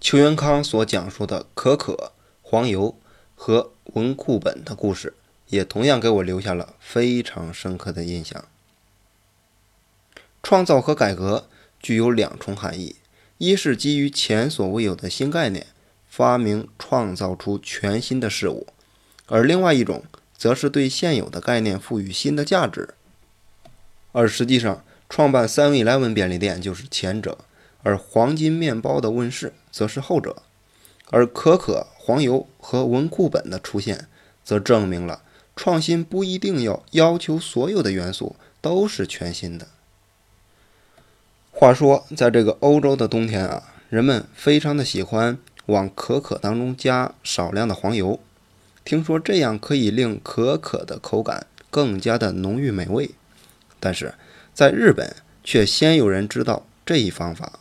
邱元康所讲述的可可、黄油和文库本的故事，也同样给我留下了非常深刻的印象。创造和改革具有两重含义：一是基于前所未有的新概念，发明创造出全新的事物；而另外一种，则是对现有的概念赋予新的价值。而实际上，创办 Seven Eleven 便利店就是前者，而黄金面包的问世则是后者。而可可、黄油和文库本的出现，则证明了创新不一定要要求所有的元素都是全新的。话说，在这个欧洲的冬天啊，人们非常的喜欢往可可当中加少量的黄油，听说这样可以令可可的口感更加的浓郁美味。但是在日本却先有人知道这一方法，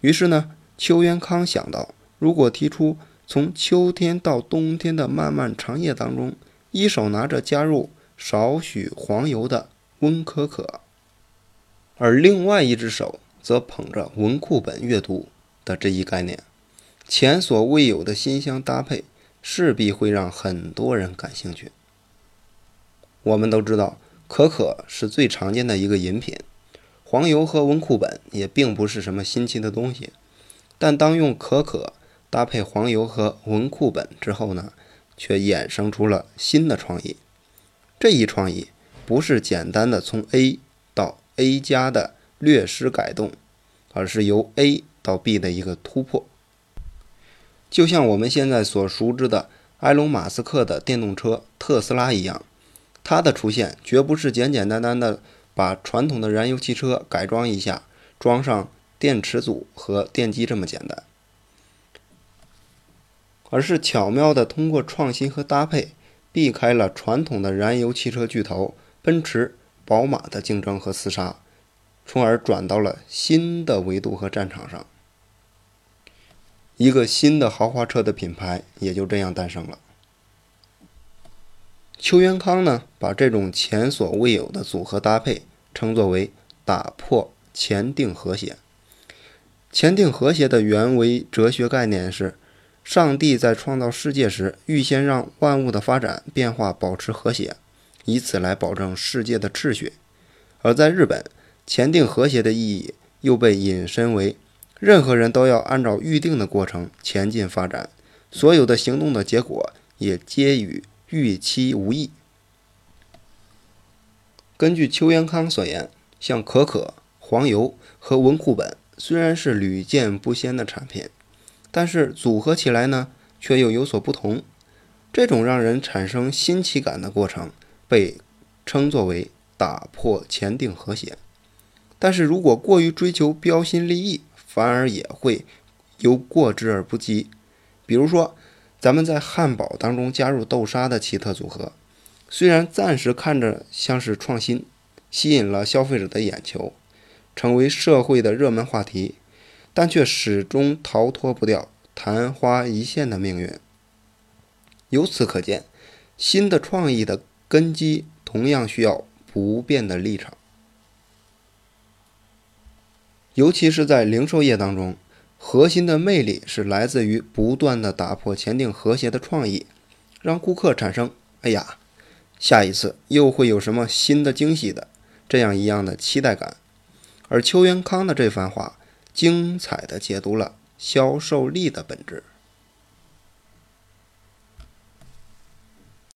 于是呢，邱元康想到，如果提出从秋天到冬天的漫漫长夜当中，一手拿着加入少许黄油的温可可，而另外一只手。则捧着文库本阅读的这一概念，前所未有的新香搭配，势必会让很多人感兴趣。我们都知道，可可是最常见的一个饮品，黄油和文库本也并不是什么新奇的东西。但当用可可搭配黄油和文库本之后呢，却衍生出了新的创意。这一创意不是简单的从 A 到 A 加的。略施改动，而是由 A 到 B 的一个突破。就像我们现在所熟知的埃隆·马斯克的电动车特斯拉一样，它的出现绝不是简简单单的把传统的燃油汽车改装一下，装上电池组和电机这么简单，而是巧妙的通过创新和搭配，避开了传统的燃油汽车巨头奔驰、宝马的竞争和厮杀。从而转到了新的维度和战场上，一个新的豪华车的品牌也就这样诞生了。邱元康呢，把这种前所未有的组合搭配称作为“打破前定和谐”。前定和谐的原为哲学概念是，上帝在创造世界时，预先让万物的发展变化保持和谐，以此来保证世界的秩序。而在日本，前定和谐的意义又被引申为，任何人都要按照预定的过程前进发展，所有的行动的结果也皆与预期无异。根据邱元康所言，像可可、黄油和文库本虽然是屡见不鲜的产品，但是组合起来呢，却又有所不同。这种让人产生新奇感的过程，被称作为打破前定和谐。但是如果过于追求标新立异，反而也会有过之而不及。比如说，咱们在汉堡当中加入豆沙的奇特组合，虽然暂时看着像是创新，吸引了消费者的眼球，成为社会的热门话题，但却始终逃脱不掉昙花一现的命运。由此可见，新的创意的根基同样需要不变的立场。尤其是在零售业当中，核心的魅力是来自于不断的打破前定和谐的创意，让顾客产生“哎呀，下一次又会有什么新的惊喜的”这样一样的期待感。而邱元康的这番话，精彩的解读了销售力的本质。